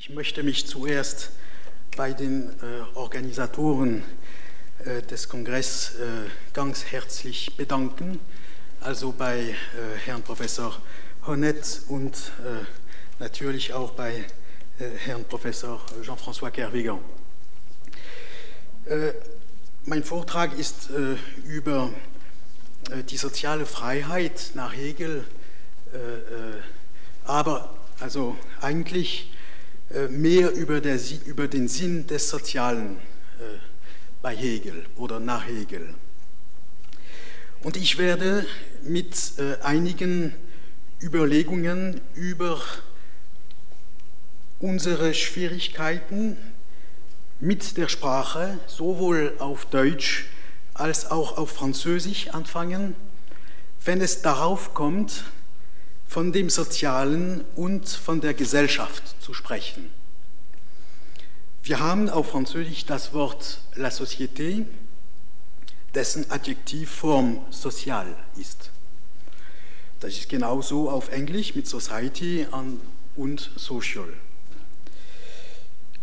Ich möchte mich zuerst bei den äh, Organisatoren äh, des Kongresses äh, ganz herzlich bedanken, also bei äh, Herrn Professor Honnet und äh, natürlich auch bei äh, Herrn Professor Jean-François Kervigan. mein Vortrag ist über die soziale Freiheit nach Hegel, aber also eigentlich mehr über, der, über, den Sinn des Sozialen äh, bei Hegel oder nach Hegel. Und ich werde mit äh, einigen Überlegungen über unsere Schwierigkeiten mit der Sprache sowohl auf Deutsch als auch auf Französisch anfangen, wenn es darauf kommt, von dem Sozialen und von der Gesellschaft zu sprechen. Wir haben auf Französisch das Wort la société, dessen Adjektivform sozial ist. Das ist genauso auf Englisch mit Society und Social.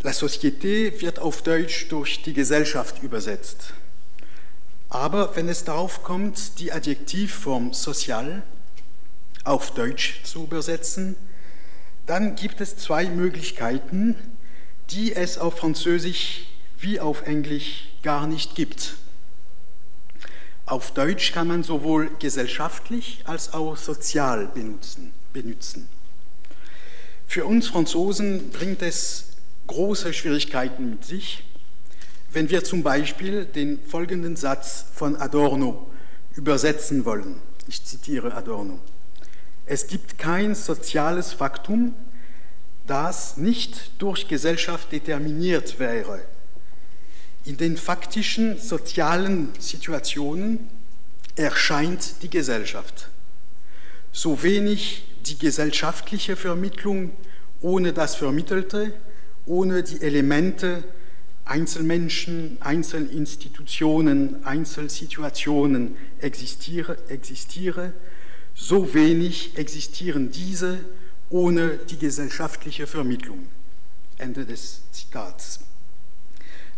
La Société wird auf Deutsch durch die Gesellschaft übersetzt. Aber wenn es darauf kommt, die Adjektivform sozial auf Deutsch zu übersetzen, dann gibt es zwei Möglichkeiten, die es auf Französisch wie auf Englisch gar nicht gibt. Auf Deutsch kann man sowohl gesellschaftlich als auch sozial benutzen. benutzen. Für uns Franzosen bringt es große Schwierigkeiten mit sich, wenn wir zum Beispiel den folgenden Satz von Adorno übersetzen wollen. Ich zitiere Adorno. Es gibt kein soziales Faktum, das nicht durch Gesellschaft determiniert wäre. In den faktischen sozialen Situationen erscheint die Gesellschaft. So wenig die gesellschaftliche Vermittlung ohne das Vermittelte, ohne die Elemente Einzelmenschen, Einzelinstitutionen, Einzelsituationen existiere, existiere so wenig existieren diese ohne die gesellschaftliche Vermittlung. Ende des Zitats.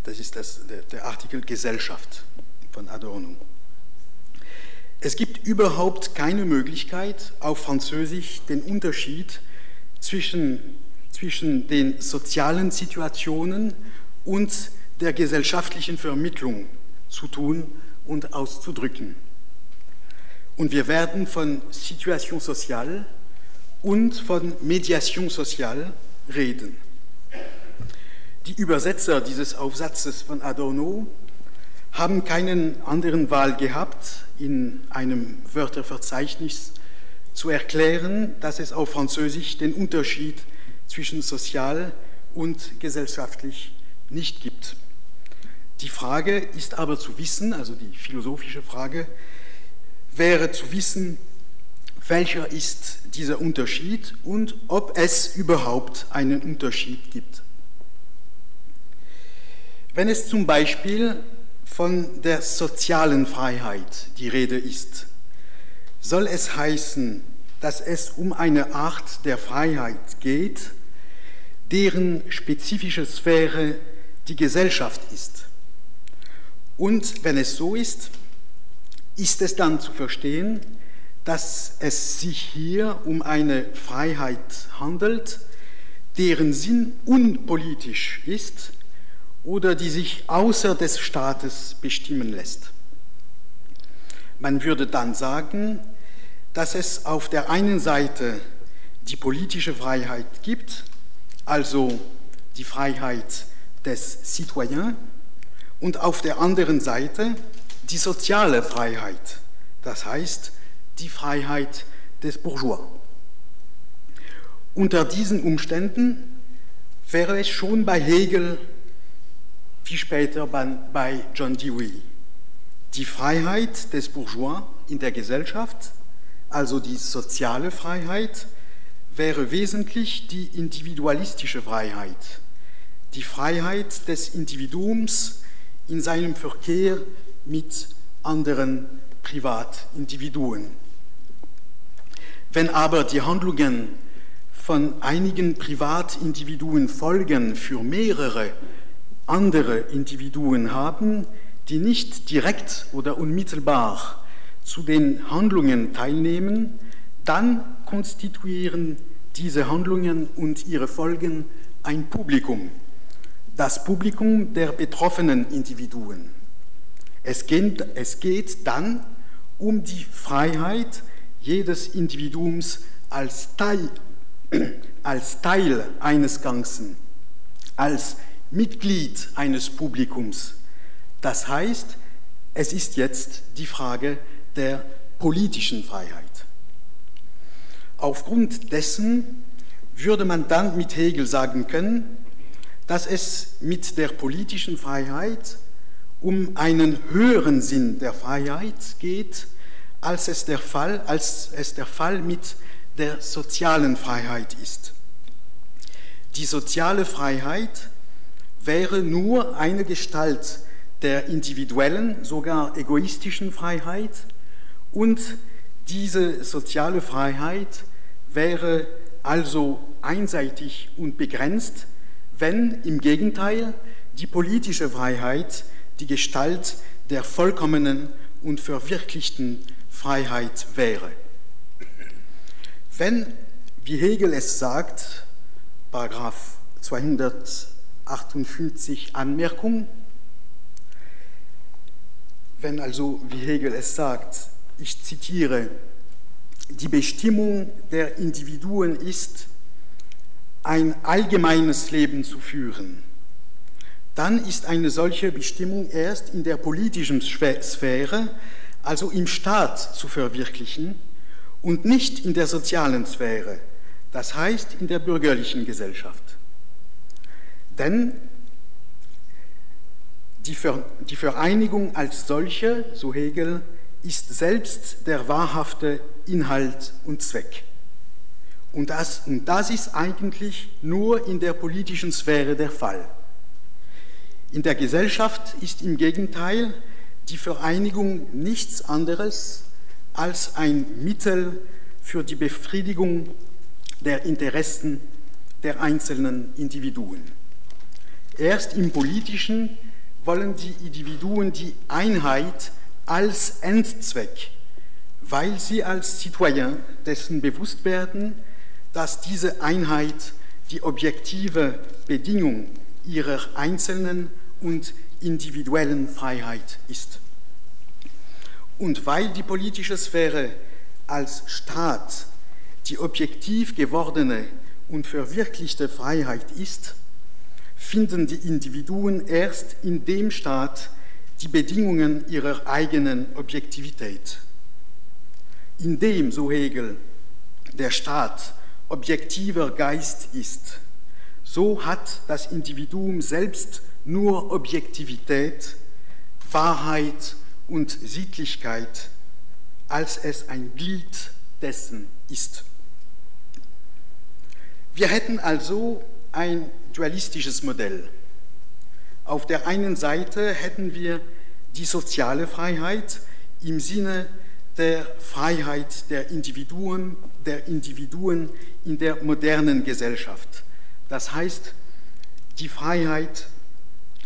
Das ist das, der, der Artikel Gesellschaft von Adorno. Es gibt überhaupt keine Möglichkeit, auf Französisch den Unterschied zwischen, zwischen den sozialen Situationen und der gesellschaftlichen Vermittlung zu tun und auszudrücken. Und wir werden von Situation sociale und von Mediation sociale reden. Die Übersetzer dieses Aufsatzes von Adorno haben keinen anderen Wahl gehabt, in einem Wörterverzeichnis zu erklären, dass es auf Französisch den Unterschied zwischen sozial und gesellschaftlich nicht gibt. Die Frage ist aber zu wissen, also die philosophische Frage, wäre zu wissen, welcher ist dieser Unterschied und ob es überhaupt einen Unterschied gibt. Wenn es zum Beispiel von der sozialen Freiheit die Rede ist, soll es heißen, dass es um eine Art der Freiheit geht, deren spezifische Sphäre die Gesellschaft ist. Und wenn es so ist, ist es dann zu verstehen, dass es sich hier um eine Freiheit handelt, deren Sinn unpolitisch ist oder die sich außer des Staates bestimmen lässt. Man würde dann sagen, dass es auf der einen Seite die politische Freiheit gibt, also die Freiheit des Citoyens, und auf der anderen Seite die soziale Freiheit, das heißt die Freiheit des Bourgeois. Unter diesen Umständen wäre es schon bei Hegel wie später bei John Dewey die Freiheit des Bourgeois in der Gesellschaft, also die soziale Freiheit, wäre wesentlich die individualistische Freiheit, die Freiheit des Individuums in seinem Verkehr mit anderen Privatindividuen. Wenn aber die Handlungen von einigen Privatindividuen Folgen für mehrere andere Individuen haben, die nicht direkt oder unmittelbar zu den Handlungen teilnehmen, dann konstituieren diese Handlungen und ihre Folgen ein Publikum, das Publikum der betroffenen Individuen. Es geht, es geht dann um die Freiheit jedes Individuums als Teil, als Teil eines Ganzen, als Mitglied eines Publikums. Das heißt, es ist jetzt die Frage der politischen Freiheit. Aufgrund dessen würde man dann mit Hegel sagen können, dass es mit der politischen Freiheit um einen höheren Sinn der Freiheit geht, als es der Fall, als es der Fall mit der sozialen Freiheit ist. Die soziale Freiheit wäre nur eine Gestalt der individuellen, sogar egoistischen Freiheit und diese soziale Freiheit wäre also einseitig und begrenzt, wenn im Gegenteil die politische Freiheit die Gestalt der vollkommenen und verwirklichten Freiheit wäre. Wenn, wie Hegel es sagt, Paragraph 258 Anmerkung, wenn also, wie Hegel es sagt, ich zitiere, die Bestimmung der Individuen ist, ein allgemeines Leben zu führen, dann ist eine solche Bestimmung erst in der politischen Sphäre, also im Staat, zu verwirklichen und nicht in der sozialen Sphäre, das heißt in der bürgerlichen Gesellschaft. Denn die Vereinigung als solche, so Hegel, ist selbst der wahrhafte Inhalt und Zweck. Und das, und das ist eigentlich nur in der politischen Sphäre der Fall. In der Gesellschaft ist im Gegenteil die Vereinigung nichts anderes als ein Mittel für die Befriedigung der Interessen der einzelnen Individuen. Erst im politischen wollen die Individuen die Einheit als Endzweck, weil sie als Citoyen dessen bewusst werden, dass diese Einheit die objektive Bedingung ihrer einzelnen und individuellen Freiheit ist. Und weil die politische Sphäre als Staat die objektiv gewordene und verwirklichte Freiheit ist, finden die Individuen erst in dem Staat die Bedingungen ihrer eigenen Objektivität. Indem, so Hegel, der Staat objektiver Geist ist, so hat das Individuum selbst nur Objektivität, Wahrheit und Sittlichkeit, als es ein Glied dessen ist. Wir hätten also ein dualistisches Modell. Auf der einen Seite hätten wir die soziale Freiheit im Sinne der Freiheit der Individuen, der Individuen in der modernen Gesellschaft. Das heißt, die Freiheit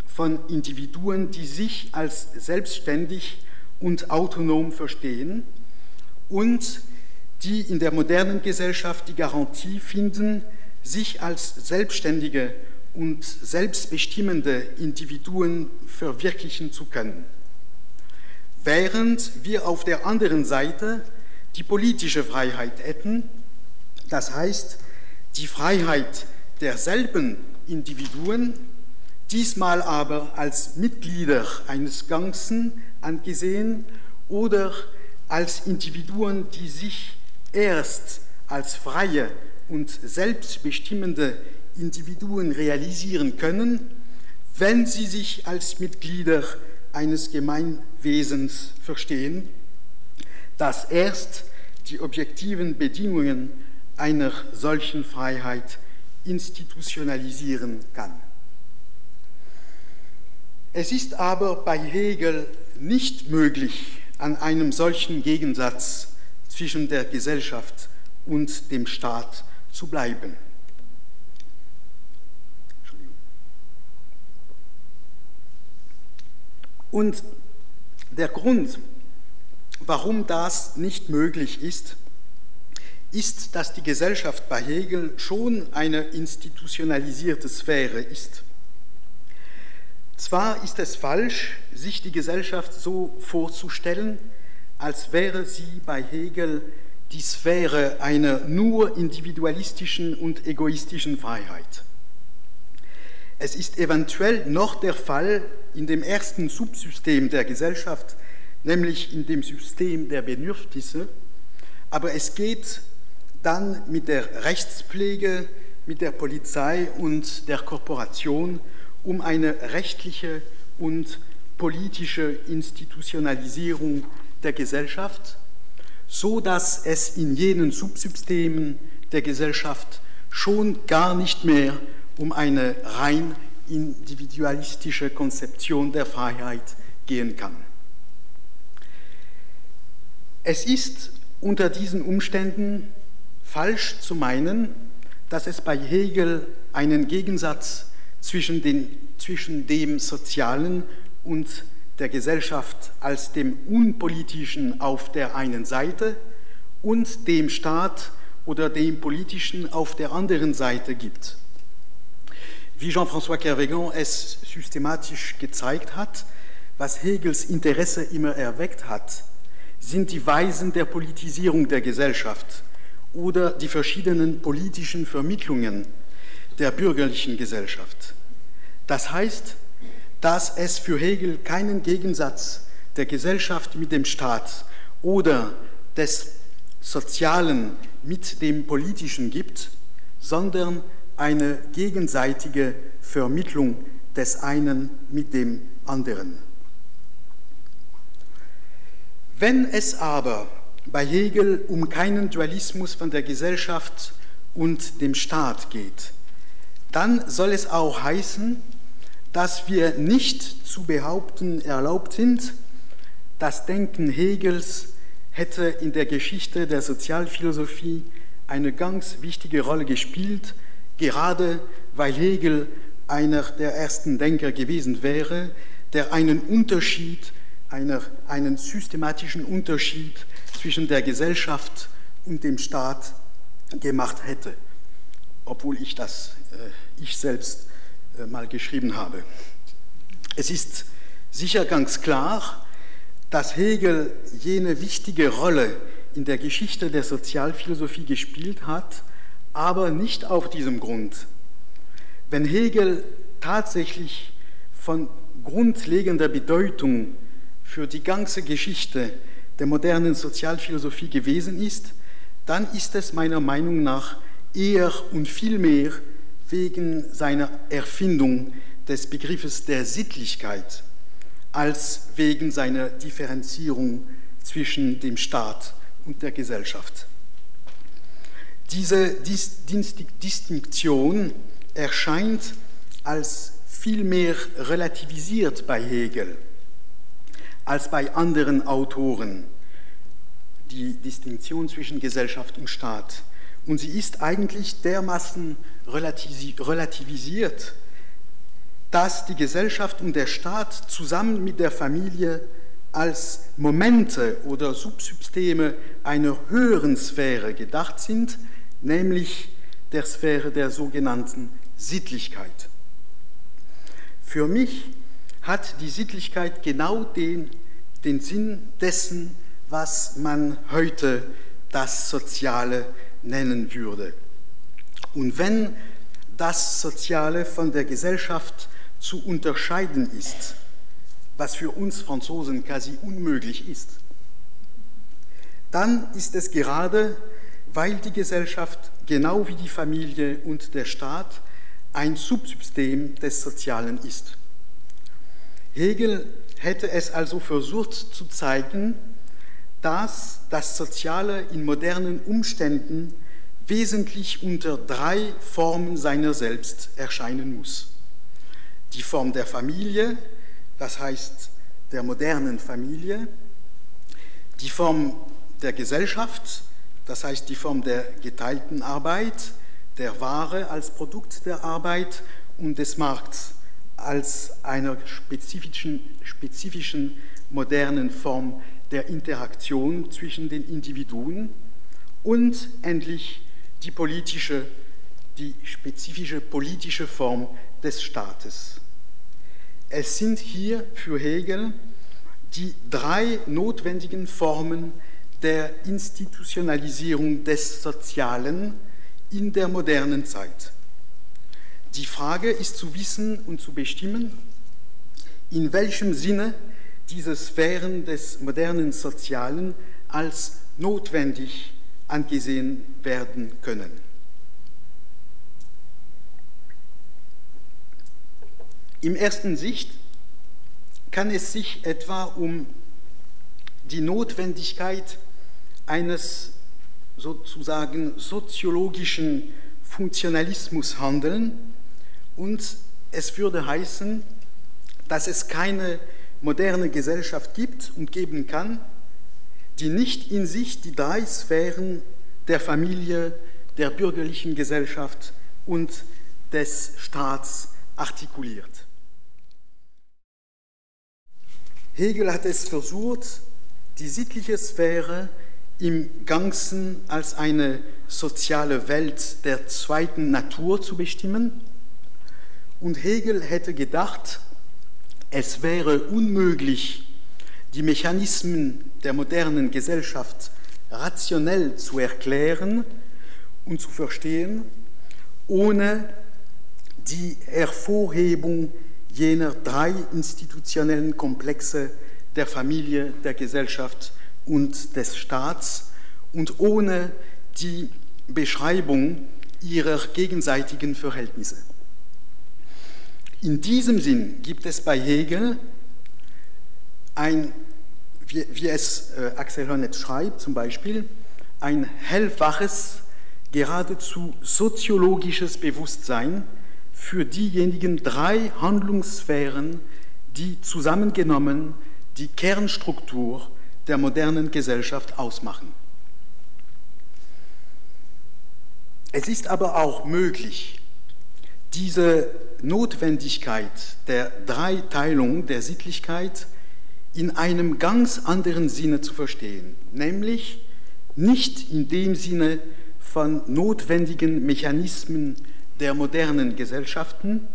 von Individuen, die sich als selbstständig und autonom verstehen und die in der modernen Gesellschaft die Garantie finden, sich als selbstständige und selbstbestimmende Individuen verwirklichen zu können. Während wir auf der anderen Seite die politische Freiheit hätten, das heißt die Freiheit derselben Individuen, diesmal aber als Mitglieder eines Ganzen angesehen oder als Individuen, die sich erst als freie und selbstbestimmende Individuen realisieren können, wenn sie sich als Mitglieder eines Gemeinwesens verstehen, das erst die objektiven Bedingungen einer solchen Freiheit institutionalisieren kann. Es ist aber bei Hegel nicht möglich, an einem solchen Gegensatz zwischen der Gesellschaft und dem Staat zu bleiben. Und der Grund, warum das nicht möglich ist, ist, dass die Gesellschaft bei Hegel schon eine institutionalisierte Sphäre ist. Zwar ist es falsch, sich die Gesellschaft so vorzustellen, als wäre sie bei Hegel die Sphäre einer nur individualistischen und egoistischen Freiheit. Es ist eventuell noch der Fall in dem ersten Subsystem der Gesellschaft, nämlich in dem System der Bedürfnisse, aber es geht dann mit der Rechtspflege, mit der Polizei und der Korporation um eine rechtliche und politische Institutionalisierung der Gesellschaft, so dass es in jenen Subsystemen der Gesellschaft schon gar nicht mehr um eine rein individualistische Konzeption der Freiheit gehen kann. Es ist unter diesen Umständen falsch zu meinen, dass es bei Hegel einen Gegensatz zwischen, den, zwischen dem Sozialen und der Gesellschaft als dem Unpolitischen auf der einen Seite und dem Staat oder dem Politischen auf der anderen Seite gibt. Wie Jean-François Kervegan es systematisch gezeigt hat, was Hegels Interesse immer erweckt hat, sind die Weisen der Politisierung der Gesellschaft oder die verschiedenen politischen Vermittlungen der bürgerlichen Gesellschaft. Das heißt, dass es für Hegel keinen Gegensatz der Gesellschaft mit dem Staat oder des Sozialen mit dem Politischen gibt, sondern eine gegenseitige Vermittlung des einen mit dem anderen. Wenn es aber bei Hegel um keinen Dualismus von der Gesellschaft und dem Staat geht, dann soll es auch heißen, dass wir nicht zu behaupten erlaubt sind, das Denken Hegels hätte in der Geschichte der Sozialphilosophie eine ganz wichtige Rolle gespielt, gerade weil Hegel einer der ersten Denker gewesen wäre, der einen Unterschied, einer, einen systematischen Unterschied zwischen der Gesellschaft und dem Staat gemacht hätte, obwohl ich das äh, ich selbst äh, mal geschrieben habe. Es ist sicher ganz klar, dass Hegel jene wichtige Rolle in der Geschichte der Sozialphilosophie gespielt hat, aber nicht auf diesem Grund. Wenn Hegel tatsächlich von grundlegender Bedeutung für die ganze Geschichte der modernen Sozialphilosophie gewesen ist, dann ist es meiner Meinung nach eher und vielmehr wegen seiner Erfindung des Begriffes der Sittlichkeit als wegen seiner Differenzierung zwischen dem Staat und der Gesellschaft. Diese Distinktion erscheint als vielmehr relativisiert bei Hegel als bei anderen Autoren, die Distinktion zwischen Gesellschaft und Staat. Und sie ist eigentlich dermaßen relativisiert, dass die Gesellschaft und der Staat zusammen mit der Familie als Momente oder Subsysteme einer höheren Sphäre gedacht sind, nämlich der Sphäre der sogenannten Sittlichkeit. Für mich hat die Sittlichkeit genau den, den Sinn dessen, was man heute das Soziale nennen würde. Und wenn das Soziale von der Gesellschaft zu unterscheiden ist, was für uns Franzosen quasi unmöglich ist, dann ist es gerade, weil die Gesellschaft genau wie die Familie und der Staat ein Subsystem des Sozialen ist. Hegel hätte es also versucht zu zeigen, dass das Soziale in modernen Umständen wesentlich unter drei Formen seiner selbst erscheinen muss. Die Form der Familie, das heißt der modernen Familie, die Form der Gesellschaft, das heißt die Form der geteilten Arbeit der Ware als Produkt der Arbeit und des Markts als einer spezifischen, spezifischen modernen Form der Interaktion zwischen den Individuen und endlich die politische, die spezifische politische Form des Staates. Es sind hier für Hegel die drei notwendigen Formen der Institutionalisierung des Sozialen in der modernen Zeit. Die Frage ist zu wissen und zu bestimmen, in welchem Sinne diese Sphären des modernen Sozialen als notwendig angesehen werden können. Im ersten Sicht kann es sich etwa um die Notwendigkeit eines sozusagen soziologischen Funktionalismus handeln, und es würde heißen, dass es keine moderne Gesellschaft gibt und geben kann, die nicht in sich die drei Sphären der Familie, der bürgerlichen Gesellschaft und des Staats artikuliert. Hegel hat es versucht, die sittliche Sphäre im Ganzen als eine soziale Welt der zweiten Natur zu bestimmen und Hegel hätte gedacht, es wäre unmöglich, die Mechanismen der modernen Gesellschaft rationell zu erklären und zu verstehen, ohne die Hervorhebung jener drei institutionellen Komplexe der Familie, der Gesellschaft und des Staats und ohne die Beschreibung ihrer gegenseitigen Verhältnisse. In diesem Sinn gibt es bei Hegel ein, wie, wie es äh, Axel Honneth schreibt zum Beispiel, ein hellwaches, geradezu soziologisches Bewusstsein für diejenigen drei Handlungssphären, die zusammengenommen die Kernstruktur der modernen Gesellschaft ausmachen. Es ist aber auch möglich, diese Notwendigkeit der Dreiteilung der Sittlichkeit in einem ganz anderen Sinne zu verstehen, nämlich nicht in dem Sinne von notwendigen Mechanismen der modernen Gesellschaften,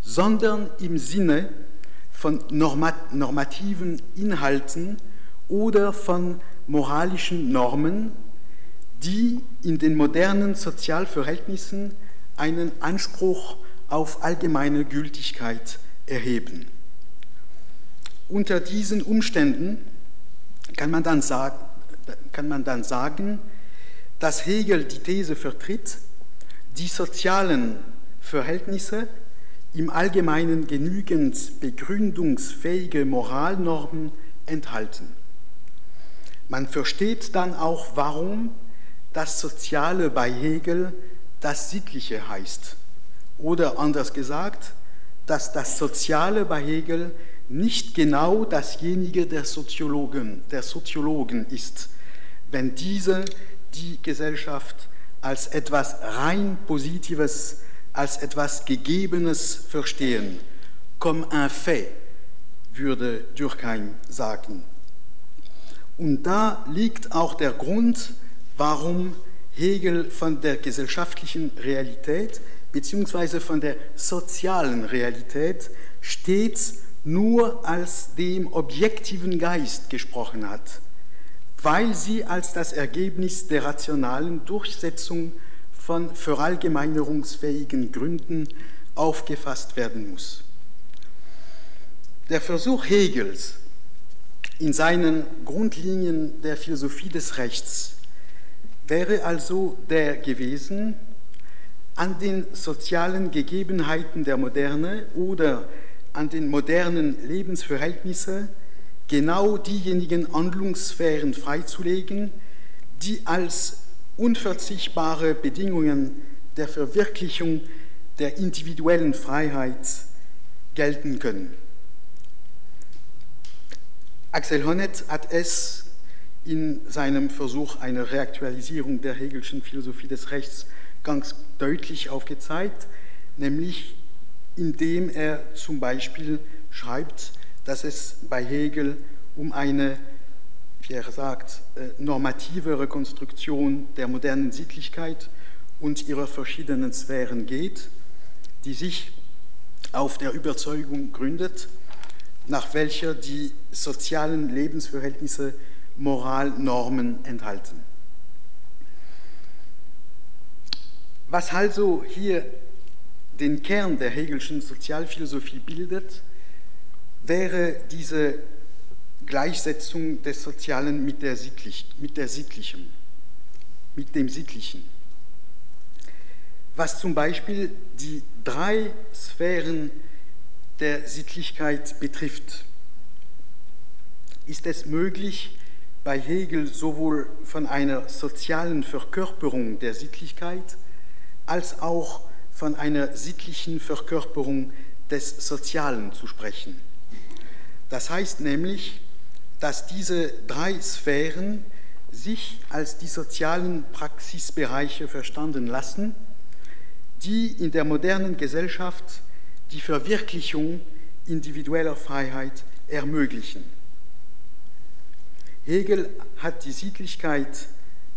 sondern im Sinne von normativen Inhalten oder von moralischen Normen, die in den modernen Sozialverhältnissen einen Anspruch auf allgemeine Gültigkeit erheben. Unter diesen Umständen kann man dann sagen, kann man dann sagen dass Hegel die These vertritt, die sozialen Verhältnisse im Allgemeinen genügend begründungsfähige Moralnormen enthalten. Man versteht dann auch, warum das Soziale bei Hegel das Sittliche heißt. Oder anders gesagt, dass das Soziale bei Hegel nicht genau dasjenige der Soziologen, der Soziologen ist, wenn diese die Gesellschaft als etwas rein Positives, als etwas Gegebenes verstehen. Comme un fait, würde Durkheim sagen. Und da liegt auch der Grund, warum Hegel von der gesellschaftlichen Realität bzw. von der sozialen Realität stets nur als dem objektiven Geist gesprochen hat, weil sie als das Ergebnis der rationalen Durchsetzung von verallgemeinerungsfähigen Gründen aufgefasst werden muss. Der Versuch Hegels, in seinen Grundlinien der Philosophie des Rechts wäre also der gewesen, an den sozialen Gegebenheiten der Moderne oder an den modernen Lebensverhältnissen genau diejenigen Handlungssphären freizulegen, die als unverzichtbare Bedingungen der Verwirklichung der individuellen Freiheit gelten können. Axel Honneth hat es in seinem Versuch einer Reaktualisierung der Hegelschen Philosophie des Rechts ganz deutlich aufgezeigt, nämlich indem er zum Beispiel schreibt, dass es bei Hegel um eine, wie er sagt, äh, normative Rekonstruktion der modernen Sittlichkeit und ihrer verschiedenen Sphären geht, die sich auf der Überzeugung gründet, nach welcher die sozialen Lebensverhältnisse Moralnormen enthalten. Was also hier den Kern der Hegelschen Sozialphilosophie bildet, wäre diese Gleichsetzung des Sozialen mit, der Sittlich, mit der Sittlichen, mit dem Sittlichen. Was zum Beispiel die drei Sphären der Sittlichkeit betrifft, ist es möglich, bei Hegel sowohl von einer sozialen Verkörperung der Sittlichkeit als auch von einer sittlichen Verkörperung des Sozialen zu sprechen. Das heißt nämlich, dass diese drei Sphären sich als die sozialen Praxisbereiche verstanden lassen, die in der modernen Gesellschaft die Verwirklichung individueller Freiheit ermöglichen. Hegel hat die Sittlichkeit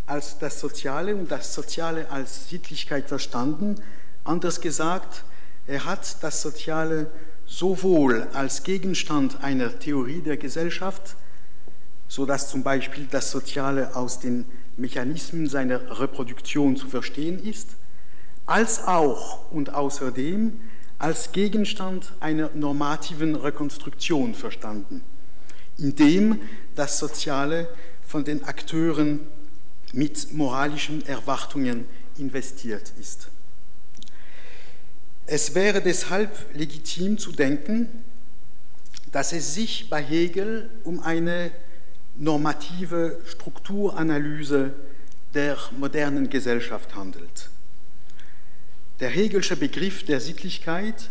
als das Soziale und das Soziale als Sittlichkeit verstanden. Anders gesagt, er hat das Soziale sowohl als Gegenstand einer Theorie der Gesellschaft, so dass zum Beispiel das Soziale aus den Mechanismen seiner Reproduktion zu verstehen ist, als auch und außerdem als Gegenstand einer normativen Rekonstruktion verstanden, indem das Soziale von den Akteuren mit moralischen Erwartungen investiert ist. Es wäre deshalb legitim zu denken, dass es sich bei Hegel um eine normative Strukturanalyse der modernen Gesellschaft handelt. Der Hegelsche Begriff der Sittlichkeit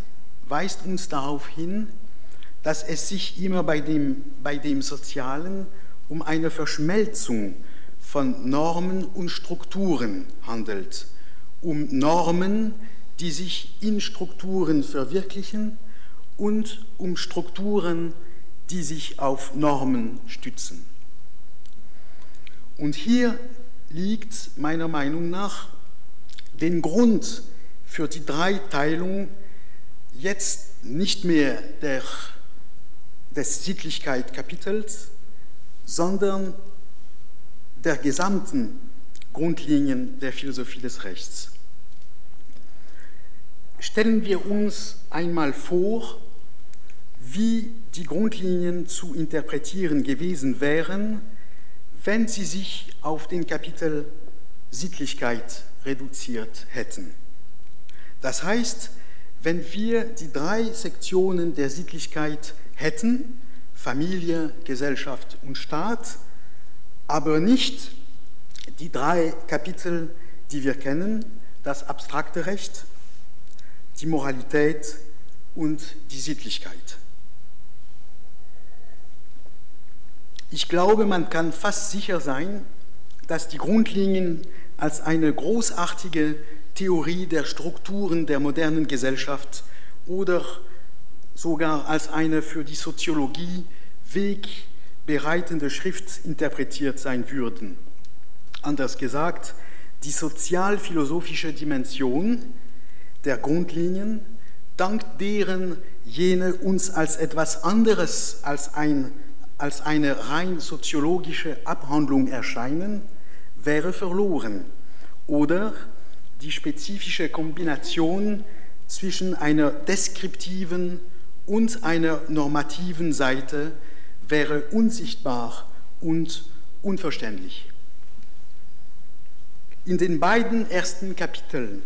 weist uns darauf hin, dass es sich immer bei dem, bei dem Sozialen um eine Verschmelzung von Normen und Strukturen handelt, um Normen, die sich in Strukturen verwirklichen und um Strukturen, die sich auf Normen stützen. Und hier liegt meiner Meinung nach den Grund für die Dreiteilung jetzt nicht mehr der, des Sittlichkeit-Kapitels, sondern der gesamten Grundlinien der Philosophie des Rechts. Stellen wir uns einmal vor, wie die Grundlinien zu interpretieren gewesen wären, wenn sie sich auf den Kapitel Sittlichkeit reduziert hätten. Das heißt, wenn wir die drei Sektionen der Sittlichkeit hätten, Familie, Gesellschaft und Staat, aber nicht die drei Kapitel, die wir kennen, das abstrakte Recht, die Moralität und die Sittlichkeit. Ich glaube, man kann fast sicher sein, dass die Grundlinien als eine großartige Theorie der Strukturen der modernen Gesellschaft oder sogar als eine für die Soziologie wegbereitende Schrift interpretiert sein würden. Anders gesagt, die sozialphilosophische Dimension der Grundlinien, dank deren jene uns als etwas anderes als, ein, als eine rein soziologische Abhandlung erscheinen, wäre verloren. Oder die spezifische Kombination zwischen einer deskriptiven und einer normativen Seite wäre unsichtbar und unverständlich. In den beiden ersten Kapiteln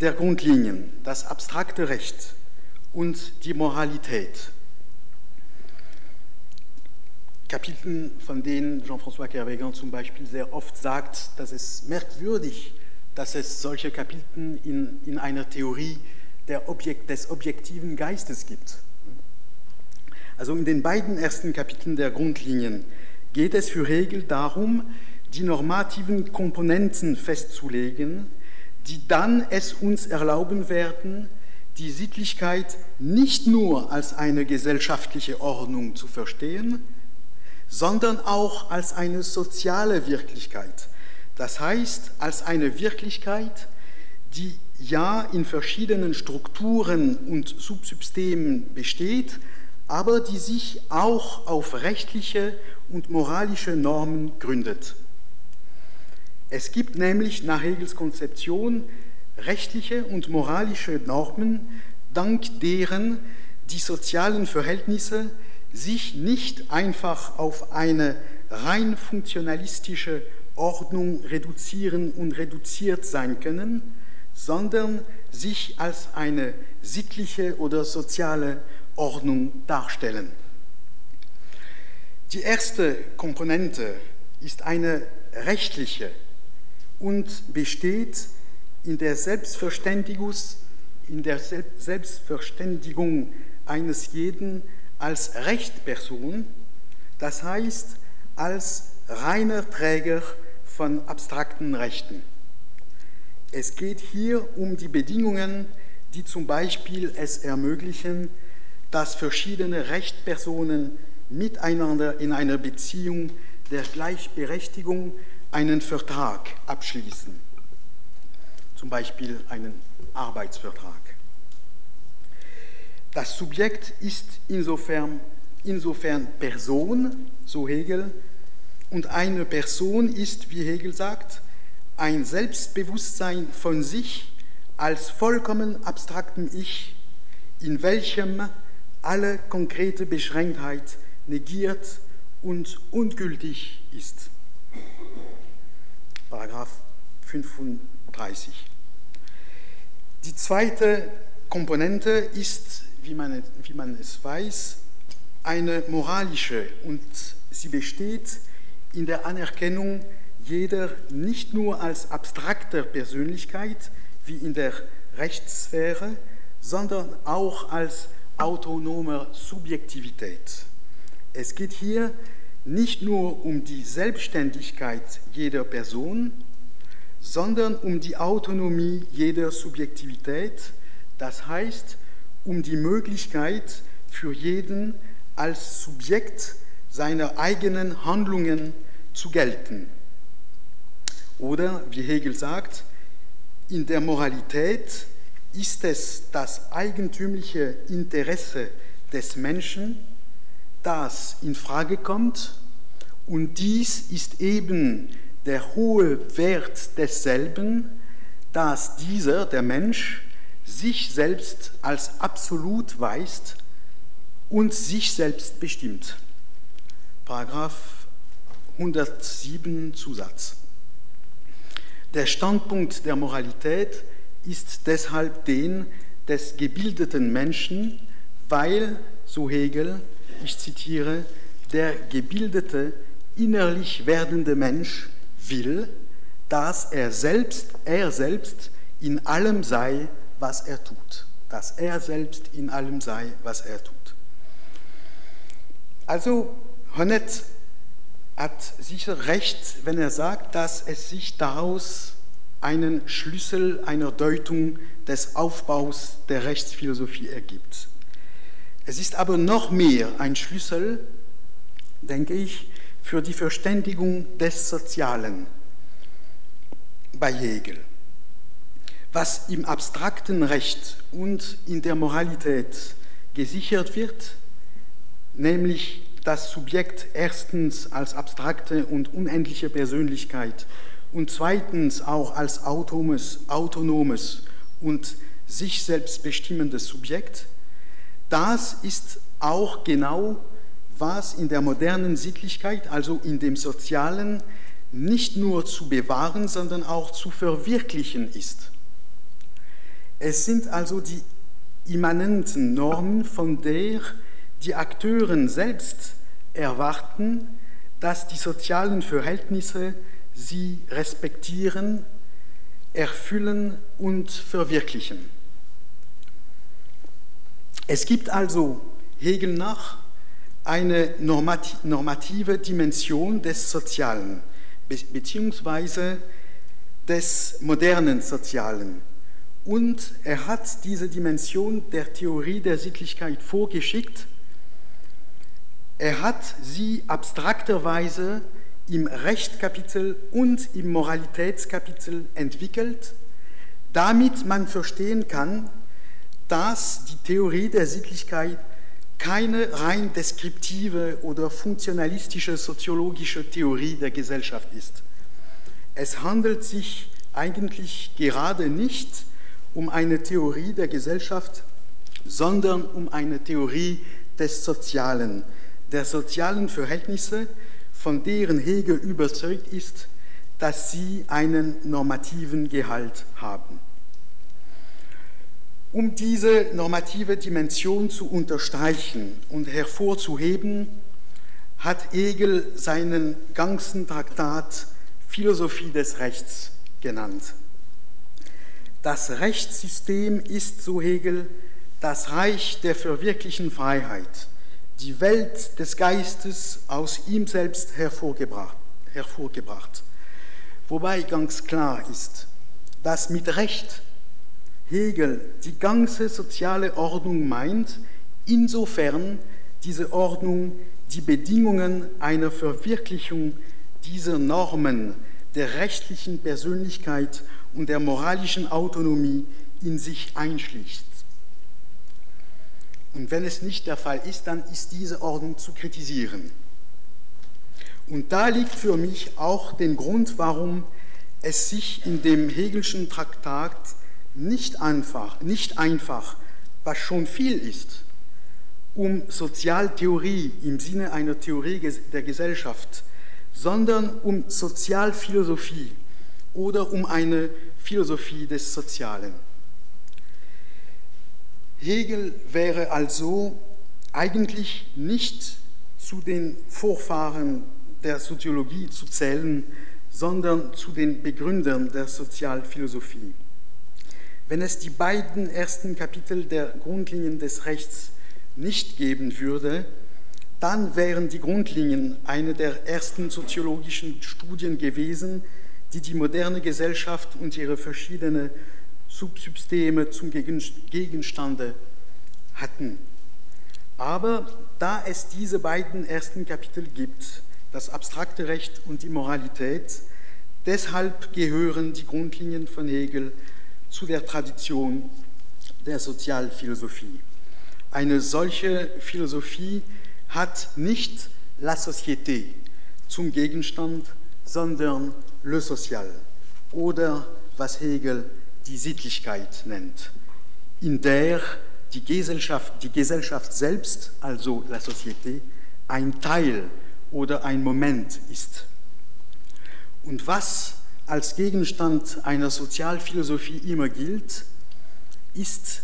der Grundlinien, das abstrakte Recht und die Moralität, Kapiteln, von denen Jean-François Kervegan zum Beispiel sehr oft sagt, dass es merkwürdig, dass es solche Kapiteln in, in einer Theorie Objekt, des objektiven Geistes gibt. Also in den beiden ersten Kapiteln der Grundlinien geht es für Hegel darum, die normativen Komponenten festzulegen, die dann es uns erlauben werden, die Sittlichkeit nicht nur als eine gesellschaftliche Ordnung zu verstehen, sondern auch als eine soziale Wirklichkeit. Das heißt, als eine Wirklichkeit, die ja in verschiedenen Strukturen und Subsystemen besteht, aber die sich auch auf rechtliche und moralische Normen gründet. Es gibt nämlich nach Hegels Konzeption rechtliche und moralische Normen, dank deren die sozialen Verhältnisse sich nicht einfach auf eine rein funktionalistische Ordnung reduzieren und reduziert sein können, sondern sich als eine sittliche oder soziale Ordnung darstellen. Die erste Komponente ist eine rechtliche und besteht in der, in der Selbstverständigung eines jeden als Rechtperson, das heißt als reiner Träger von abstrakten Rechten. Es geht hier um die Bedingungen, die zum Beispiel es ermöglichen, dass verschiedene Rechtspersonen miteinander in einer Beziehung der Gleichberechtigung einen Vertrag abschließen, zum Beispiel einen Arbeitsvertrag. Das Subjekt ist insofern, insofern Person, so Hegel, und eine Person ist, wie Hegel sagt, ein Selbstbewusstsein von sich als vollkommen abstraktem Ich, in welchem alle konkrete Beschränktheit negiert und ungültig ist. Paragraph 35. Die zweite Komponente ist, wie man, wie man es weiß, eine moralische und sie besteht in der Anerkennung jeder nicht nur als abstrakter Persönlichkeit wie in der Rechtssphäre, sondern auch als autonomer Subjektivität. Es geht hier nicht nur um die Selbstständigkeit jeder Person, sondern um die Autonomie jeder Subjektivität, das heißt um die Möglichkeit für jeden als Subjekt seiner eigenen Handlungen zu gelten. Oder, wie Hegel sagt, in der Moralität ist es das eigentümliche Interesse des Menschen, das in Frage kommt, und dies ist eben der hohe Wert desselben, dass dieser, der Mensch, sich selbst als absolut weist und sich selbst bestimmt. Paragraph 107 Zusatz. Der Standpunkt der Moralität ist deshalb den des gebildeten Menschen, weil, so Hegel, ich zitiere, der gebildete, innerlich werdende Mensch will, dass er selbst, er selbst in allem sei, was er tut. Dass er selbst in allem sei, was er tut. Also Honnet hat sicher recht, wenn er sagt, dass es sich daraus einen Schlüssel einer Deutung des Aufbaus der Rechtsphilosophie ergibt. Es ist aber noch mehr ein Schlüssel, denke ich, für die Verständigung des Sozialen bei Hegel. Was im abstrakten Recht und in der Moralität gesichert wird, nämlich das Subjekt erstens als abstrakte und unendliche Persönlichkeit und zweitens auch als autonomes, autonomes und sich selbst bestimmendes Subjekt, das ist auch genau, was in der modernen Sittlichkeit, also in dem Sozialen, nicht nur zu bewahren, sondern auch zu verwirklichen ist. Es sind also die immanenten Normen, von der die Akteure selbst erwarten, dass die sozialen Verhältnisse sie respektieren, erfüllen und verwirklichen. Es gibt also Hegel nach eine normative Dimension des Sozialen, beziehungsweise des modernen Sozialen. Und er hat diese Dimension der Theorie der Sittlichkeit vorgeschickt. Er hat sie abstrakterweise im Rechtskapitel und im Moralitätskapitel entwickelt, damit man verstehen kann, dass die Theorie der Sittlichkeit keine rein deskriptive oder funktionalistische soziologische Theorie der Gesellschaft ist. Es handelt sich eigentlich gerade nicht um eine Theorie der Gesellschaft, sondern um eine Theorie des Sozialen, der sozialen Verhältnisse, von deren Hegel überzeugt ist, dass sie einen normativen Gehalt haben. Um diese normative Dimension zu unterstreichen und hervorzuheben, hat Hegel seinen ganzen Traktat Philosophie des Rechts genannt. Das Rechtssystem ist, so Hegel, das Reich der verwirklichen Freiheit, die Welt des Geistes aus ihm selbst hervorgebracht. hervorgebracht. Wobei ganz klar ist, dass mit Recht Hegel die ganze soziale Ordnung meint, insofern diese Ordnung die Bedingungen einer Verwirklichung dieser Normen der rechtlichen Persönlichkeit und der moralischen Autonomie in sich einschließt. Und wenn es nicht der Fall ist, dann ist diese Ordnung zu kritisieren. Und da liegt für mich auch der Grund, warum es sich in dem Hegelschen Traktat nicht einfach, nicht einfach, was schon viel ist, um Sozialtheorie im Sinne einer Theorie der Gesellschaft, sondern um Sozialphilosophie oder um eine Philosophie des Sozialen. Hegel wäre also eigentlich nicht zu den Vorfahren der Soziologie zu zählen, sondern zu den Begründern der Sozialphilosophie. Wenn es die beiden ersten Kapitel der Grundlinien des Rechts nicht geben würde, dann wären die Grundlinien eine der ersten soziologischen Studien gewesen, die die moderne Gesellschaft und ihre verschiedenen Subsysteme zum Gegenstande hatten. Aber da es diese beiden ersten Kapitel gibt, das abstrakte Recht und die Moralität, deshalb gehören die Grundlinien von Hegel zu der Tradition der Sozialphilosophie. Eine solche Philosophie hat nicht la Société zum Gegenstand, sondern le Social oder was Hegel die Sittlichkeit nennt, in der die Gesellschaft, die Gesellschaft selbst, also la Société, ein Teil oder ein Moment ist. Und was als Gegenstand einer Sozialphilosophie immer gilt, ist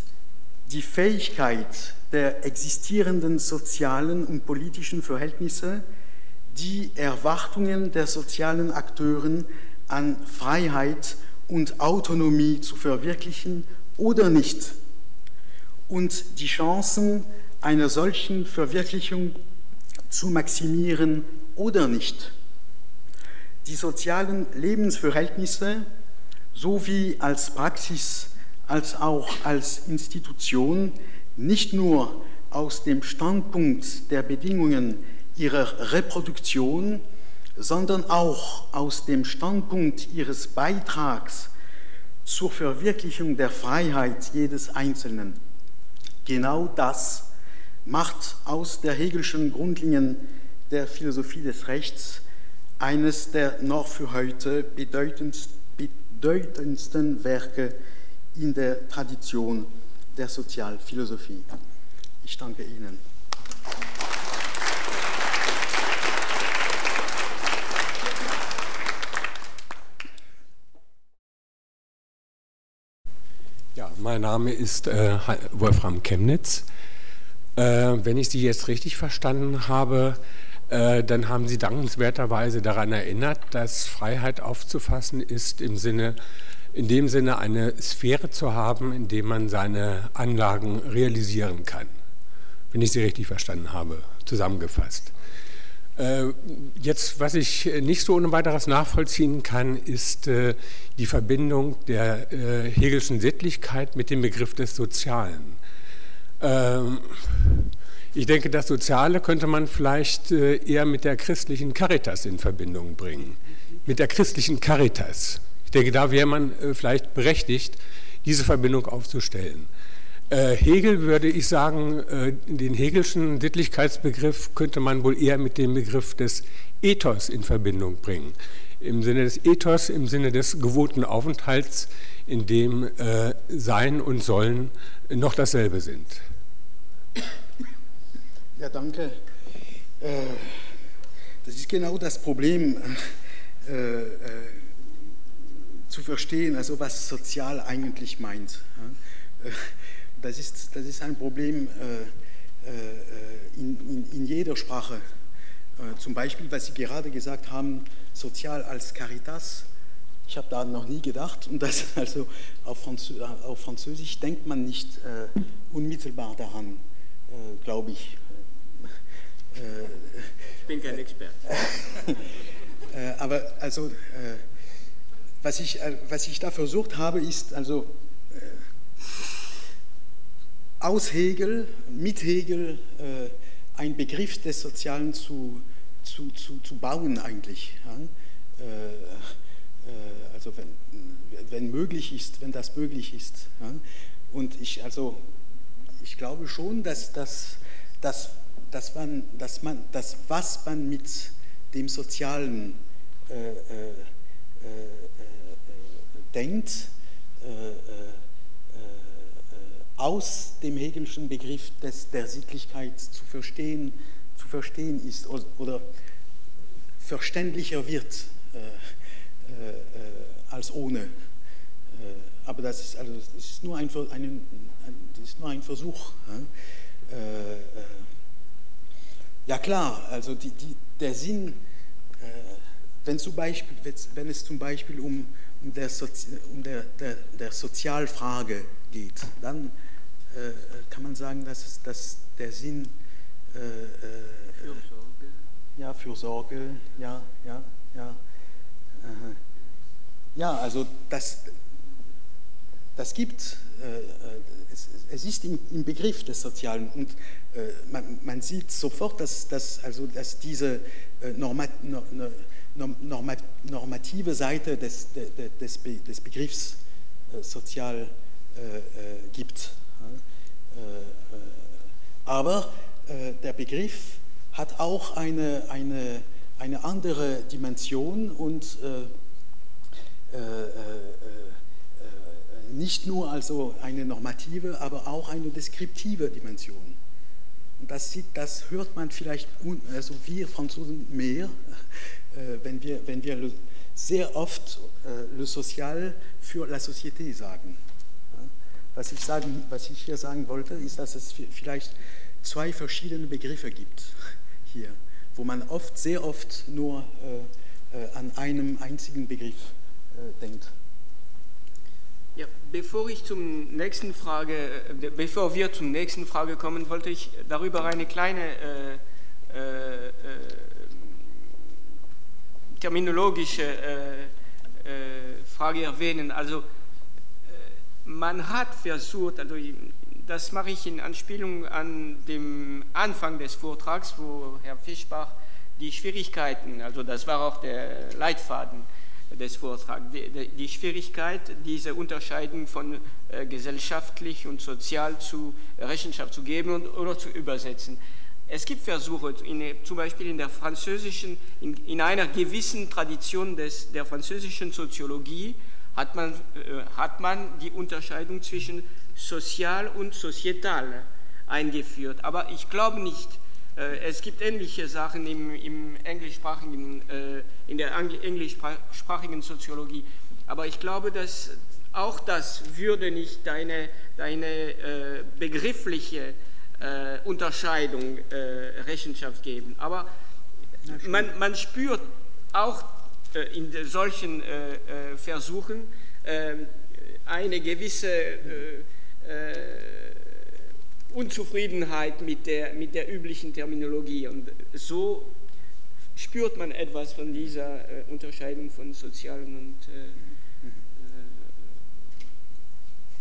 die Fähigkeit der existierenden sozialen und politischen Verhältnisse, die Erwartungen der sozialen Akteuren an Freiheit und Autonomie zu verwirklichen oder nicht. Und die Chancen einer solchen Verwirklichung zu maximieren oder nicht. Die sozialen Lebensverhältnisse sowie als Praxis als auch als Institution nicht nur aus dem Standpunkt der Bedingungen ihrer Reproduktion, sondern auch aus dem Standpunkt ihres Beitrags zur Verwirklichung der Freiheit jedes Einzelnen. Genau das macht aus der Hegelschen Grundlinien der Philosophie des Rechts eines der noch für heute bedeutendsten Werke in der Tradition der Sozialphilosophie. Ich danke Ihnen. Ja, mein Name ist äh, Wolfram Chemnitz. Äh, wenn ich Sie jetzt richtig verstanden habe, äh, dann haben Sie dankenswerterweise daran erinnert, dass Freiheit aufzufassen ist im Sinne, in dem Sinne eine Sphäre zu haben, in der man seine Anlagen realisieren kann. Wenn ich Sie richtig verstanden habe, zusammengefasst. Äh, jetzt, was ich nicht so ohne weiteres nachvollziehen kann, ist äh, die Verbindung der äh, Hegelschen Sittlichkeit mit dem Begriff des Sozialen. Ähm, ich denke, das Soziale könnte man vielleicht eher mit der christlichen Caritas in Verbindung bringen. Mit der christlichen Caritas. Ich denke, da wäre man vielleicht berechtigt, diese Verbindung aufzustellen. Äh, Hegel würde ich sagen, äh, den Hegelschen Sittlichkeitsbegriff könnte man wohl eher mit dem Begriff des Ethos in Verbindung bringen. Im Sinne des Ethos, im Sinne des gewohnten Aufenthalts, in dem äh, Sein und Sollen noch dasselbe sind. Ja, danke. Das ist genau das Problem zu verstehen, also was sozial eigentlich meint. Das ist, das ist ein Problem äh, äh, in, in, in, jeder Sprache. Äh, zum Beispiel, was Sie gerade gesagt haben, sozial als Caritas. Ich habe da noch nie gedacht und das also auf, Franzö auf Französisch denkt man nicht unmittelbar daran, glaube ich. ich bin kein Experte. aber also, was, ich, was ich da versucht habe, ist also aus Hegel, mit Hegel, äh, ein Begriff des Sozialen zu, zu, zu, zu bauen eigentlich. Ja? Äh, äh, also wenn, wenn möglich ist, wenn das möglich ist. Ja? Und ich, also, ich glaube schon, dass, dass, dass, dass, man, dass man das, was man mit dem Sozialen äh, äh, denkt, aus dem Hegelschen Begriff des, der Sittlichkeit zu verstehen, zu verstehen ist oder verständlicher wird äh, äh, als ohne. Äh, aber das ist, also, das ist, nur, ein, ein, das ist nur ein Versuch. Äh, äh, ja klar, also die, die, der Sinn, äh, wenn, zum Beispiel, wenn es zum Beispiel um, um, der, Sozi um der, der, der Sozialfrage geht, dann äh, kann man sagen, dass, dass der Sinn äh, für Sorge. Ja, für Sorge, ja, ja, ja. Ja, also das, das gibt, es, es ist im, im, Begriff des Sozialen und man, man, sieht sofort, dass, dass, also, dass diese normat, normat, normative Seite des, des, des Begriffs sozial gibt. Äh, äh, aber äh, der Begriff hat auch eine, eine, eine andere Dimension und nicht nur also eine normative, aber auch eine deskriptive Dimension. Und das, sieht, das hört man vielleicht, also wir Franzosen mehr, wenn wir, wenn wir sehr oft le social für la société sagen. Was ich, sagen, was ich hier sagen wollte, ist, dass es vielleicht zwei verschiedene Begriffe gibt hier, wo man oft, sehr oft nur äh, äh, an einem einzigen Begriff äh, denkt. Ja, bevor ich zum nächsten Frage, äh, bevor wir zum nächsten Frage kommen, wollte ich darüber eine kleine äh, äh, terminologische Frage erwähnen. Also man hat versucht, also das mache ich in Anspielung an dem Anfang des Vortrags, wo Herr Fischbach die Schwierigkeiten, also das war auch der Leitfaden des Vortrags, die, die Schwierigkeit, diese Unterscheidung von äh, gesellschaftlich und sozial zu Rechenschaft zu geben und, oder zu übersetzen. Es gibt Versuche, in, zum Beispiel in der französischen, in, in einer gewissen Tradition des, der französischen Soziologie, hat man, äh, hat man die Unterscheidung zwischen sozial und societal eingeführt. Aber ich glaube nicht, äh, es gibt ähnliche Sachen im, im englischsprachigen, äh, in der englischsprachigen Soziologie. Aber ich glaube, dass auch das würde nicht deine, deine begriffliche Unterscheidung Rechenschaft geben. Aber man, man spürt auch in solchen äh, äh, Versuchen eine gewisse Unzufriedenheit mit der, mit der üblichen Terminologie. Und so spürt man etwas von dieser Unterscheidung von sozialen und,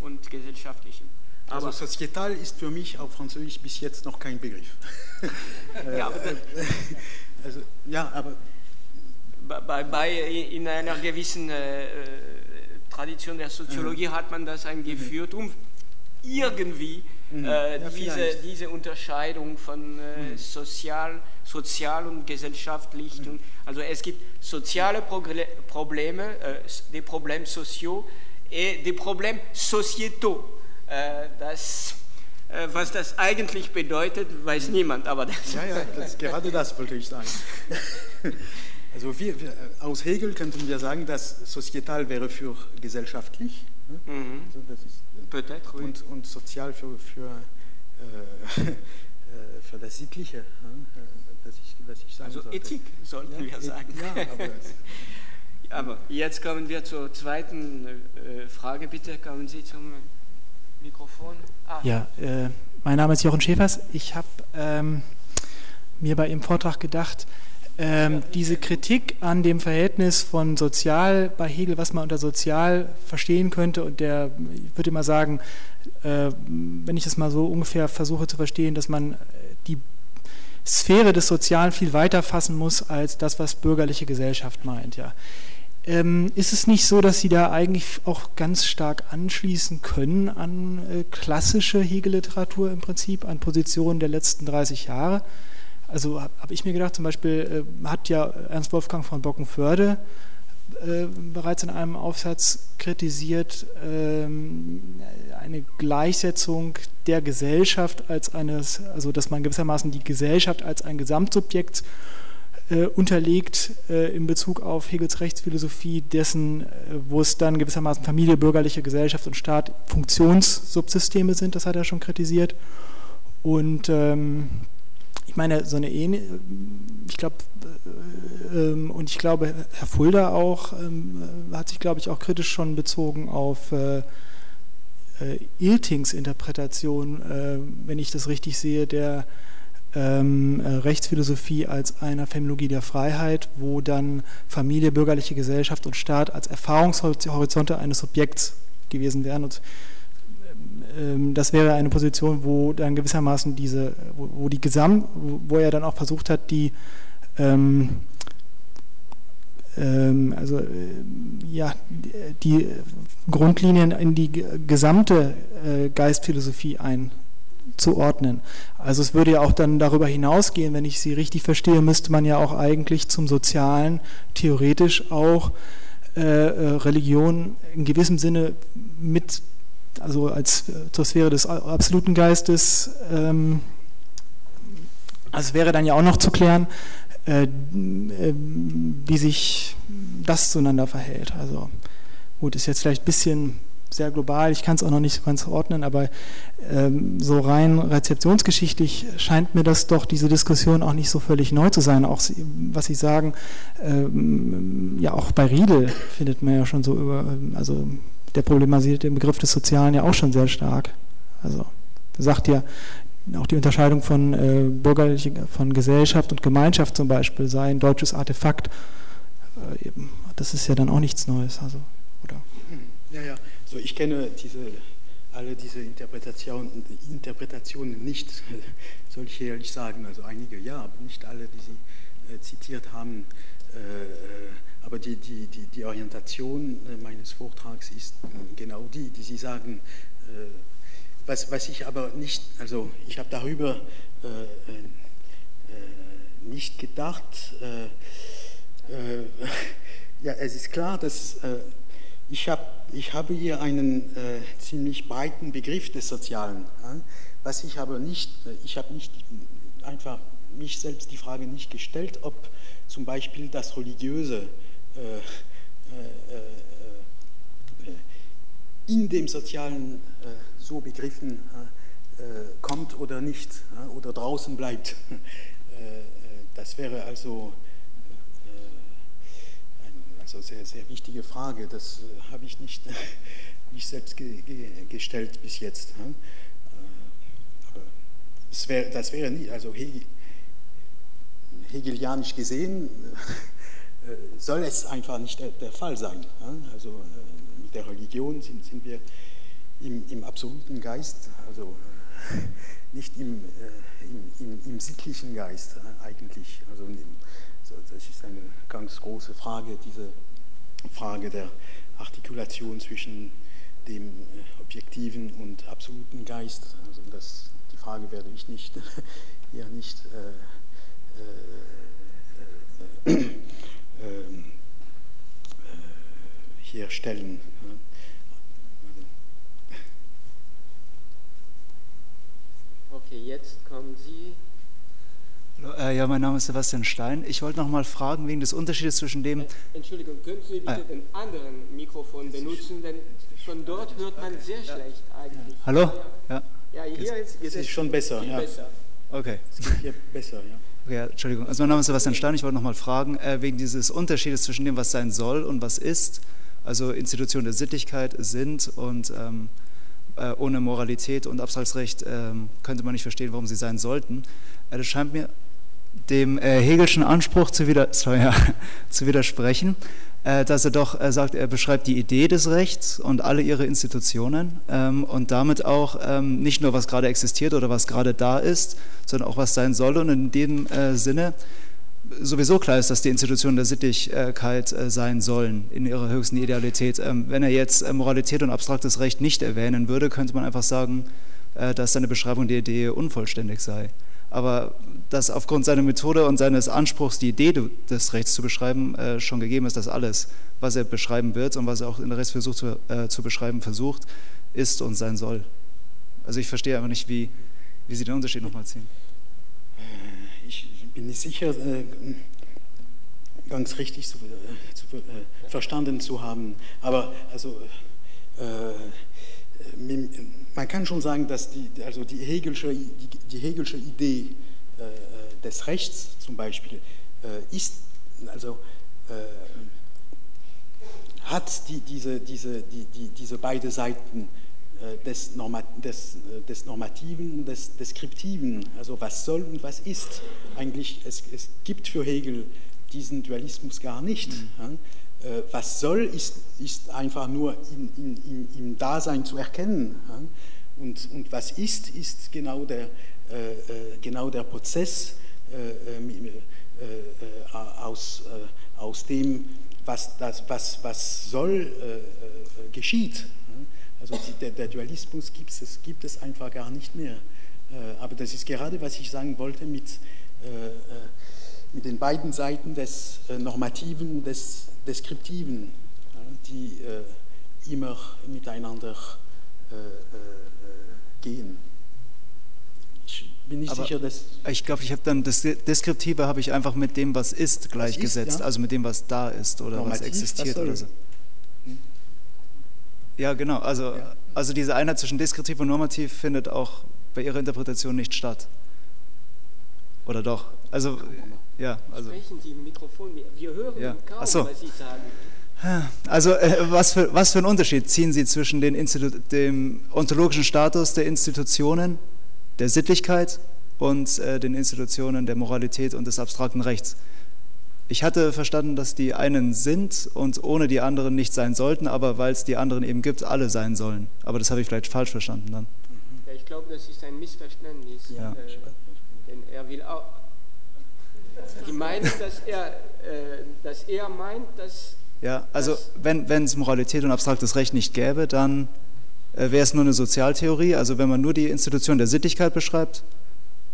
und gesellschaftlichen. Also societal ist für mich auf Französisch bis jetzt noch kein Begriff. ja, aber, also, ja, aber bei, bei, in einer gewissen äh, Tradition der Soziologie mhm. hat man das eingeführt, um irgendwie mhm. äh, ja, diese, diese Unterscheidung von äh, mhm. sozial, sozial und gesellschaftlich. Mhm. Also es gibt soziale Probleme, äh, des Probleme sociaux et des Probleme sociétaux. Äh, das, äh, was das eigentlich bedeutet, weiß niemand, aber das. Ja, ja, das, gerade das wollte ich sagen. Also wir, wir, aus Hegel könnten wir sagen, dass societal wäre für gesellschaftlich. Ne? Mhm. Also das ist, Peut-être, oui. und, und sozial für, für, äh, für das Sittliche, ne? das ich, was ich sagen Also sollte. Ethik sollten ja, wir sagen. Ja, aber, aber, jetzt kommen wir zur zweiten äh, Frage. Bitte kommen Sie zum Mikrofon. Ah. Ja, äh, mein Name ist Jochen Schäfers. Ich habe ähm, mir bei Ihrem Vortrag gedacht, ähm, diese Kritik an dem Verhältnis von sozial bei Hegel, was man unter sozial verstehen könnte, und der, ich würde mal sagen, äh, wenn ich das mal so ungefähr versuche zu verstehen, dass man die Sphäre des Sozialen viel weiter fassen muss als das, was bürgerliche Gesellschaft meint. Ja. Ähm, ist es nicht so, dass Sie da eigentlich auch ganz stark anschließen können an äh, klassische Hegel-Literatur im Prinzip, an Positionen der letzten 30 Jahre? Also habe hab ich mir gedacht, zum Beispiel äh, hat ja Ernst Wolfgang von Bockenförde äh, bereits in einem Aufsatz kritisiert, ähm, eine Gleichsetzung der Gesellschaft als eines, also dass man gewissermaßen die Gesellschaft als ein Gesamtsubjekt äh, unterlegt äh, in Bezug auf Hegels Rechtsphilosophie, dessen, äh, wo es dann gewissermaßen Familie, bürgerliche Gesellschaft und Staat Funktionssubsysteme sind, das hat er schon kritisiert. Und ähm, ich meine, so eine ähnliche, ich glaube, äh, ähm, und ich glaube, Herr Fulda auch, ähm, hat sich, glaube ich, auch kritisch schon bezogen auf äh, äh, Iltings Interpretation, äh, wenn ich das richtig sehe, der ähm, äh, Rechtsphilosophie als einer Phänomenologie der Freiheit, wo dann Familie, bürgerliche Gesellschaft und Staat als Erfahrungshorizonte eines Subjekts gewesen wären. Und das wäre eine Position, wo dann gewissermaßen diese, wo, wo die Gesamt, wo er dann auch versucht hat, die ähm, ähm, also äh, ja, die Grundlinien in die gesamte äh, Geistphilosophie einzuordnen. Also es würde ja auch dann darüber hinausgehen, wenn ich Sie richtig verstehe, müsste man ja auch eigentlich zum Sozialen theoretisch auch äh, äh Religion in gewissem Sinne mit also als äh, zur Sphäre des absoluten Geistes. Ähm, also wäre dann ja auch noch zu klären, äh, äh, wie sich das zueinander verhält. Also gut, ist jetzt vielleicht ein bisschen sehr global, ich kann es auch noch nicht ganz ordnen, aber ähm, so rein rezeptionsgeschichtlich scheint mir das doch, diese Diskussion auch nicht so völlig neu zu sein. Auch was Sie sagen, ähm, ja auch bei Riedel findet man ja schon so über, also der problematisiert den Begriff des Sozialen ja auch schon sehr stark. Also sagt ja, auch die Unterscheidung von äh, bürgerliche, von Gesellschaft und Gemeinschaft zum Beispiel sei ein deutsches Artefakt. Äh, eben, das ist ja dann auch nichts Neues. Also, oder? Ja, ja. So, ich kenne diese, alle diese Interpretationen, Interpretationen nicht, soll ich ehrlich sagen. Also einige ja, aber nicht alle, die Sie äh, zitiert haben. Aber die, die, die, die Orientation äh, meines Vortrags ist äh, genau die, die Sie sagen. Äh, was, was ich aber nicht, also ich habe darüber nicht gedacht. ja, es ist klar, dass ich, hab, ich habe hier einen ziemlich breiten Begriff des Sozialen. Was ich aber nicht, ich habe nicht einfach mich selbst die Frage nicht gestellt, ob zum Beispiel das Religiöse in dem Sozialen so begriffen kommt oder nicht oder draußen bleibt. Das wäre also eine also sehr, sehr wichtige Frage. Das habe ich nicht, nicht selbst ge ge gestellt bis jetzt. Aber das wäre, das wäre nicht, also Hegel, hegelianisch gesehen äh, soll es einfach nicht der, Fall sein. Also äh, mit der Religion sind, sind wir im, im, absoluten Geist, also nicht im, im, im, im sittlichen Geist eigentlich. Also das ist eine ganz große Frage, diese Frage der Artikulation zwischen dem objektiven und absoluten Geist. Also das, die Frage werde ich nicht hier nicht äh, äh, äh, ähm, hier stellen. Okay, jetzt kommen Sie. Hallo, äh, ja, mein Name ist Sebastian Stein. Ich wollte noch mal fragen wegen des Unterschiedes zwischen dem. Entschuldigung, können Sie bitte ah. den anderen Mikrofon benutzen, denn von dort hört man sehr schlecht eigentlich. Hallo? Ja. Ja, hier ist, es ist schon besser. Ja. besser. Okay. Es geht hier besser, ja. Okay, Entschuldigung. Also mein Name ist Sebastian Stein. Ich wollte noch mal fragen, äh, wegen dieses Unterschiedes zwischen dem, was sein soll und was ist, also Institutionen der Sittlichkeit sind und ähm, äh, ohne Moralität und Abstraktsrecht äh, könnte man nicht verstehen, warum sie sein sollten. Äh, das scheint mir dem äh, Hegelschen Anspruch zu, wider sorry, zu widersprechen. Äh, dass er doch er sagt, er beschreibt die Idee des Rechts und alle ihre Institutionen ähm, und damit auch ähm, nicht nur, was gerade existiert oder was gerade da ist, sondern auch was sein soll. Und in dem äh, Sinne sowieso klar ist, dass die Institutionen der Sittlichkeit äh, sein sollen in ihrer höchsten Idealität. Ähm, wenn er jetzt Moralität und abstraktes Recht nicht erwähnen würde, könnte man einfach sagen, dass seine Beschreibung der Idee unvollständig sei aber dass aufgrund seiner Methode und seines Anspruchs, die Idee des Rechts zu beschreiben, äh, schon gegeben ist, dass alles, was er beschreiben wird und was er auch in der Rechtsversuch zu, äh, zu beschreiben versucht, ist und sein soll. Also ich verstehe einfach nicht, wie, wie Sie den Unterschied nochmal ziehen. Bin nicht sicher, äh, ganz richtig zu, äh, zu, äh, verstanden zu haben, aber also man kann schon sagen, dass die, also die, Hegelsche, die, die Hegelsche Idee des Rechts zum Beispiel ist, also hat die, diese, diese, die, die, diese beiden Seiten des, Norma, des, äh, des, Normativen und des Deskriptiven, also was soll und was ist. Eigentlich, es, es gibt für Hegel diesen Dualismus gar nicht. Mhm. Ja? was soll, ist, ist einfach nur in, in, im, im Dasein zu erkennen. Ja? Und, und was ist, ist genau der, äh, äh genau der Prozess äh, äh, äh aus, aus dem, was, das, was, was soll, geschieht. Also der, der Dualismus gibt es, gibt es einfach gar nicht mehr. aber das ist gerade, was ich sagen wollte mit, mit den beiden Seiten des Normativen und des Deskriptiven, die immer miteinander gehen. Ich bin nicht Aber sicher, dass. Ich glaube, ich habe dann das Deskriptive habe ich einfach mit dem, was ist, gleichgesetzt. Ist, ja? Also mit dem, was da ist oder Normativ, was existiert oder so. Ja, genau. Also, ja. also diese Einheit zwischen deskriptiv und normativ findet auch bei Ihrer Interpretation nicht statt. Oder doch? Also, ja. Also, Sprechen Sie im Mikrofon. Wir hören ja. kaum, so. was Sie sagen. Also äh, was, für, was für einen Unterschied ziehen Sie zwischen dem ontologischen Status der Institutionen, der Sittlichkeit und äh, den Institutionen der Moralität und des abstrakten Rechts? Ich hatte verstanden, dass die einen sind und ohne die anderen nicht sein sollten, aber weil es die anderen eben gibt, alle sein sollen. Aber das habe ich vielleicht falsch verstanden dann. Ja, ich glaube, das ist ein Missverständnis. Ja. Äh, denn er will auch. Die meinen, dass er, äh, dass er meint, dass ja, also wenn es Moralität und abstraktes Recht nicht gäbe, dann äh, wäre es nur eine Sozialtheorie. Also wenn man nur die Institution der Sittlichkeit beschreibt,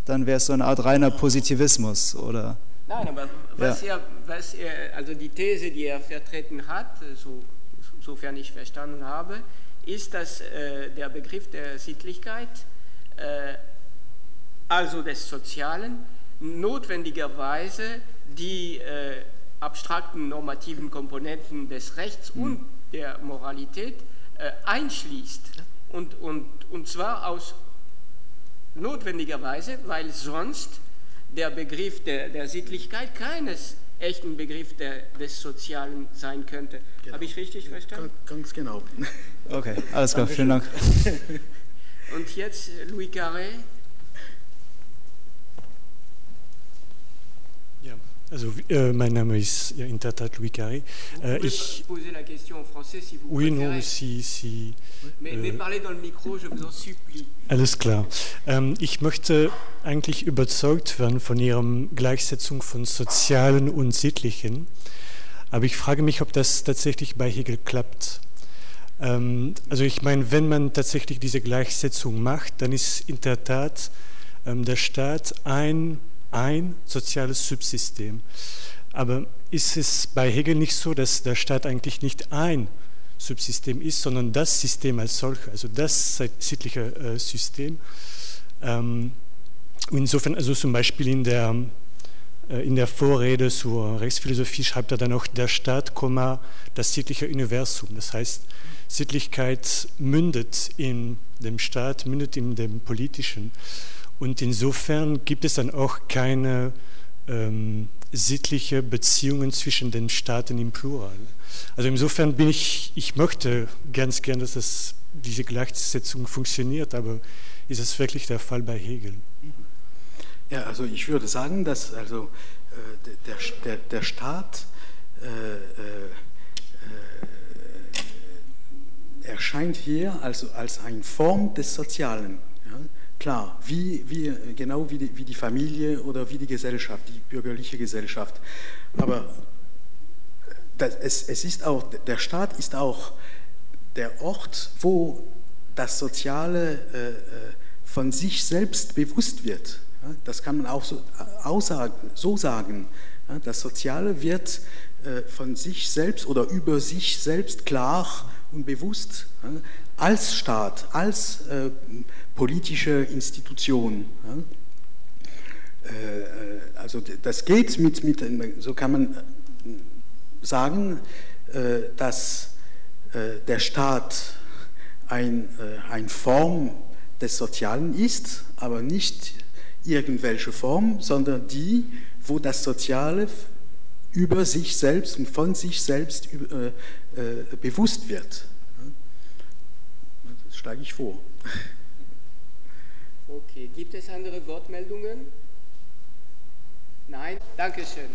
dann wäre es so eine Art reiner Positivismus oder. Nein, aber was, ja. er, was er, also die These, die er vertreten hat, so, sofern ich verstanden habe, ist, dass äh, der Begriff der Sittlichkeit, äh, also des Sozialen, notwendigerweise die äh, abstrakten normativen Komponenten des Rechts mhm. und der Moralität äh, einschließt. Und, und, und zwar aus notwendigerweise, weil sonst der Begriff der, der Sittlichkeit keines echten Begriff der, des Sozialen sein könnte. Genau. Habe ich richtig verstanden? Ganz genau. Okay, alles klar, vielen Dank. Und jetzt Louis Carré. Ja, Also, äh, mein Name ist ja, in der Tat Louis Carré. Äh, ich, poser la question en français, si vous oui, préférez. non, si, si. Mais, mais parlez dans le micro, je vous en supplie. Alles klar. Ähm, ich möchte eigentlich überzeugt werden von Ihrer Gleichsetzung von Sozialen und Sittlichen. Aber ich frage mich, ob das tatsächlich bei Hegel klappt. Ähm, also ich meine, wenn man tatsächlich diese Gleichsetzung macht, dann ist in der Tat ähm, der Staat ein ein soziales Subsystem. Aber ist es bei Hegel nicht so, dass der Staat eigentlich nicht ein Subsystem ist, sondern das System als solches, also das sittliche äh, System? Ähm, insofern, also zum Beispiel in der, äh, in der Vorrede zur Rechtsphilosophie schreibt er dann auch, der Staat, das sittliche Universum. Das heißt, Sittlichkeit mündet in dem Staat, mündet in dem Politischen. Und insofern gibt es dann auch keine ähm, sittliche Beziehungen zwischen den Staaten im Plural. Also insofern bin ich, ich möchte ganz gern, dass das, diese Gleichsetzung funktioniert, aber ist es wirklich der Fall bei Hegel? Ja, also ich würde sagen, dass also äh, der, der, der Staat äh, äh, äh, erscheint hier also als eine Form des Sozialen. Klar, wie, wie, genau wie die, wie die Familie oder wie die Gesellschaft, die bürgerliche Gesellschaft. Aber das, es, es ist auch, der Staat ist auch der Ort, wo das Soziale äh, äh von sich selbst bewusst wird. Das kann man auch so, aussagen, so sagen. Das Soziale wird äh, von sich selbst oder über sich selbst klar und bewusst als Staat, als äh, politische Institution. Äh, also das geht mit, mit, so kann man sagen, äh, dass äh, der Staat ein, eine Form des Sozialen ist, aber nicht irgendwelche Form, sondern die, wo das Soziale über sich selbst und von sich selbst bewusst wird. Das schlage ich vor. Okay, gibt es andere Wortmeldungen? Nein? Dankeschön.